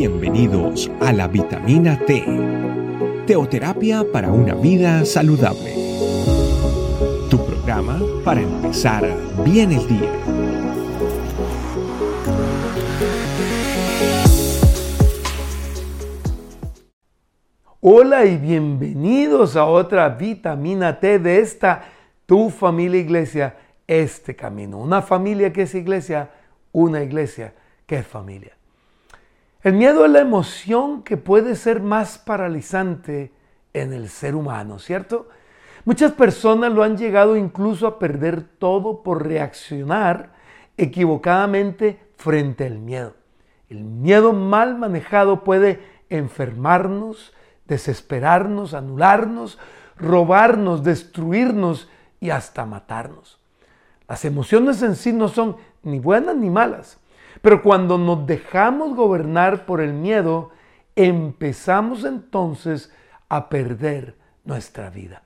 Bienvenidos a la vitamina T, teoterapia para una vida saludable. Tu programa para empezar bien el día. Hola y bienvenidos a otra vitamina T de esta tu familia iglesia, este camino. Una familia que es iglesia, una iglesia que es familia. El miedo es la emoción que puede ser más paralizante en el ser humano, ¿cierto? Muchas personas lo han llegado incluso a perder todo por reaccionar equivocadamente frente al miedo. El miedo mal manejado puede enfermarnos, desesperarnos, anularnos, robarnos, destruirnos y hasta matarnos. Las emociones en sí no son ni buenas ni malas. Pero cuando nos dejamos gobernar por el miedo, empezamos entonces a perder nuestra vida.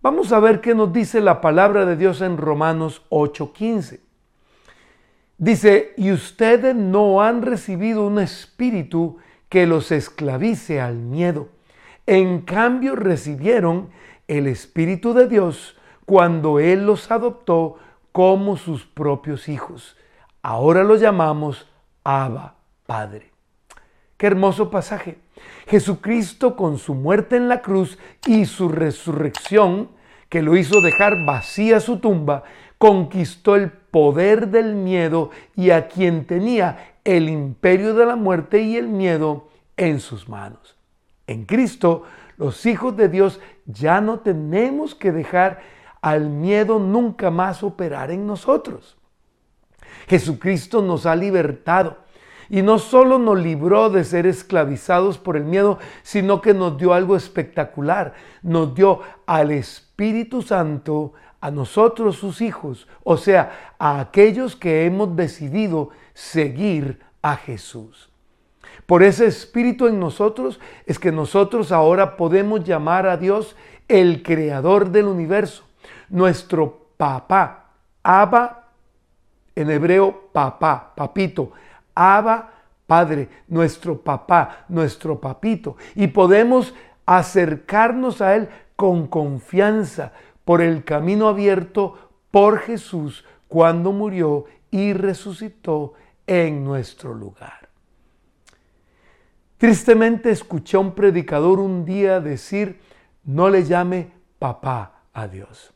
Vamos a ver qué nos dice la palabra de Dios en Romanos 8:15. Dice, y ustedes no han recibido un espíritu que los esclavice al miedo. En cambio recibieron el Espíritu de Dios cuando Él los adoptó como sus propios hijos Ahora lo llamamos Abba, Padre. Qué hermoso pasaje. Jesucristo con su muerte en la cruz y su resurrección, que lo hizo dejar vacía su tumba, conquistó el poder del miedo y a quien tenía el imperio de la muerte y el miedo en sus manos. En Cristo, los hijos de Dios ya no tenemos que dejar al miedo nunca más operar en nosotros. Jesucristo nos ha libertado. Y no solo nos libró de ser esclavizados por el miedo, sino que nos dio algo espectacular. Nos dio al Espíritu Santo, a nosotros sus hijos, o sea, a aquellos que hemos decidido seguir a Jesús. Por ese Espíritu en nosotros es que nosotros ahora podemos llamar a Dios el Creador del universo, nuestro papá, Abba en hebreo papá, papito, Abba, Padre, nuestro papá, nuestro papito. Y podemos acercarnos a Él con confianza por el camino abierto por Jesús cuando murió y resucitó en nuestro lugar. Tristemente escuché a un predicador un día decir, no le llame papá a Dios.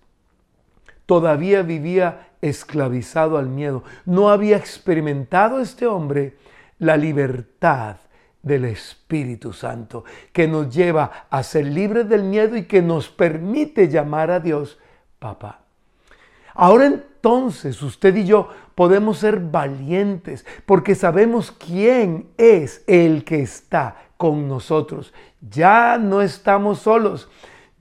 Todavía vivía esclavizado al miedo. No había experimentado este hombre la libertad del Espíritu Santo, que nos lleva a ser libres del miedo y que nos permite llamar a Dios papá. Ahora entonces usted y yo podemos ser valientes porque sabemos quién es el que está con nosotros. Ya no estamos solos,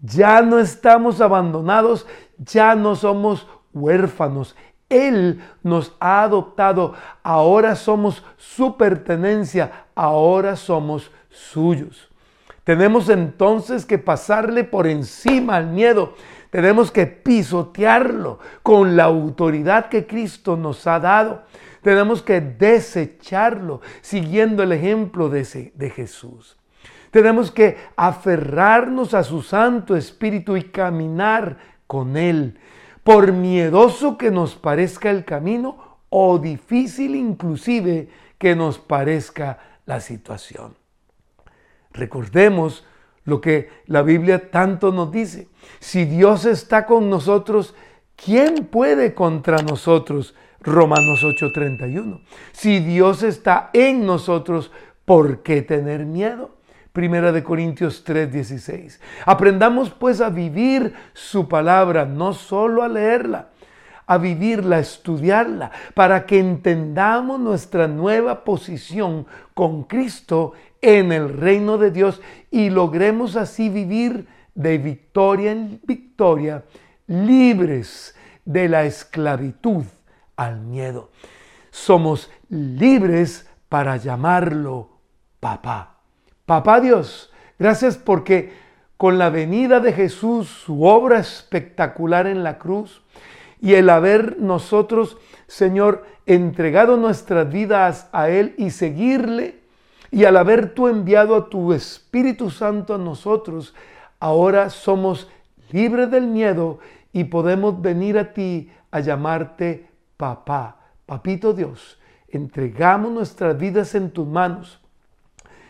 ya no estamos abandonados, ya no somos huérfanos. Él nos ha adoptado. Ahora somos su pertenencia. Ahora somos suyos. Tenemos entonces que pasarle por encima al miedo. Tenemos que pisotearlo con la autoridad que Cristo nos ha dado. Tenemos que desecharlo siguiendo el ejemplo de, de Jesús. Tenemos que aferrarnos a su Santo Espíritu y caminar con Él por miedoso que nos parezca el camino o difícil inclusive que nos parezca la situación. Recordemos lo que la Biblia tanto nos dice. Si Dios está con nosotros, ¿quién puede contra nosotros? Romanos 8:31. Si Dios está en nosotros, ¿por qué tener miedo? Primera de Corintios 3:16. Aprendamos pues a vivir su palabra, no solo a leerla, a vivirla, a estudiarla, para que entendamos nuestra nueva posición con Cristo en el reino de Dios y logremos así vivir de victoria en victoria, libres de la esclavitud al miedo. Somos libres para llamarlo papá. Papá Dios, gracias porque con la venida de Jesús, su obra espectacular en la cruz y el haber nosotros, Señor, entregado nuestras vidas a Él y seguirle, Y al haber tú enviado a tu Espíritu Santo a nosotros, ahora somos libres del miedo y podemos venir a ti a llamarte papá, papito Dios. Entregamos nuestras vidas en tus manos.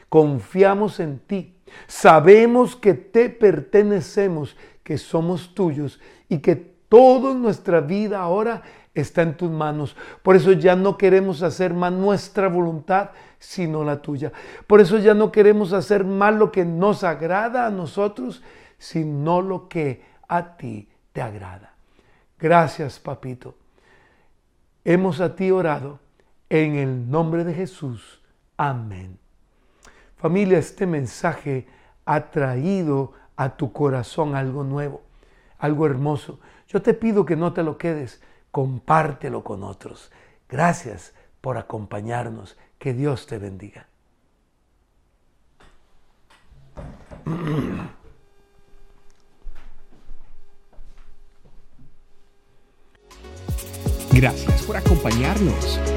Confiamos en ti. Sabemos que te pertenecemos, que somos tuyos y que toda nuestra vida ahora está en tus manos. Por eso ya no queremos hacer más nuestra voluntad, sino la tuya. Por eso ya no queremos hacer más lo que nos agrada a nosotros, sino lo que a ti te agrada. Gracias, papito. Hemos a ti orado en el nombre de Jesús. Amén. Familia, este mensaje ha traído a tu corazón algo nuevo, algo hermoso. Yo te pido que no te lo quedes, compártelo con otros. Gracias por acompañarnos. Que Dios te bendiga. Gracias por acompañarnos.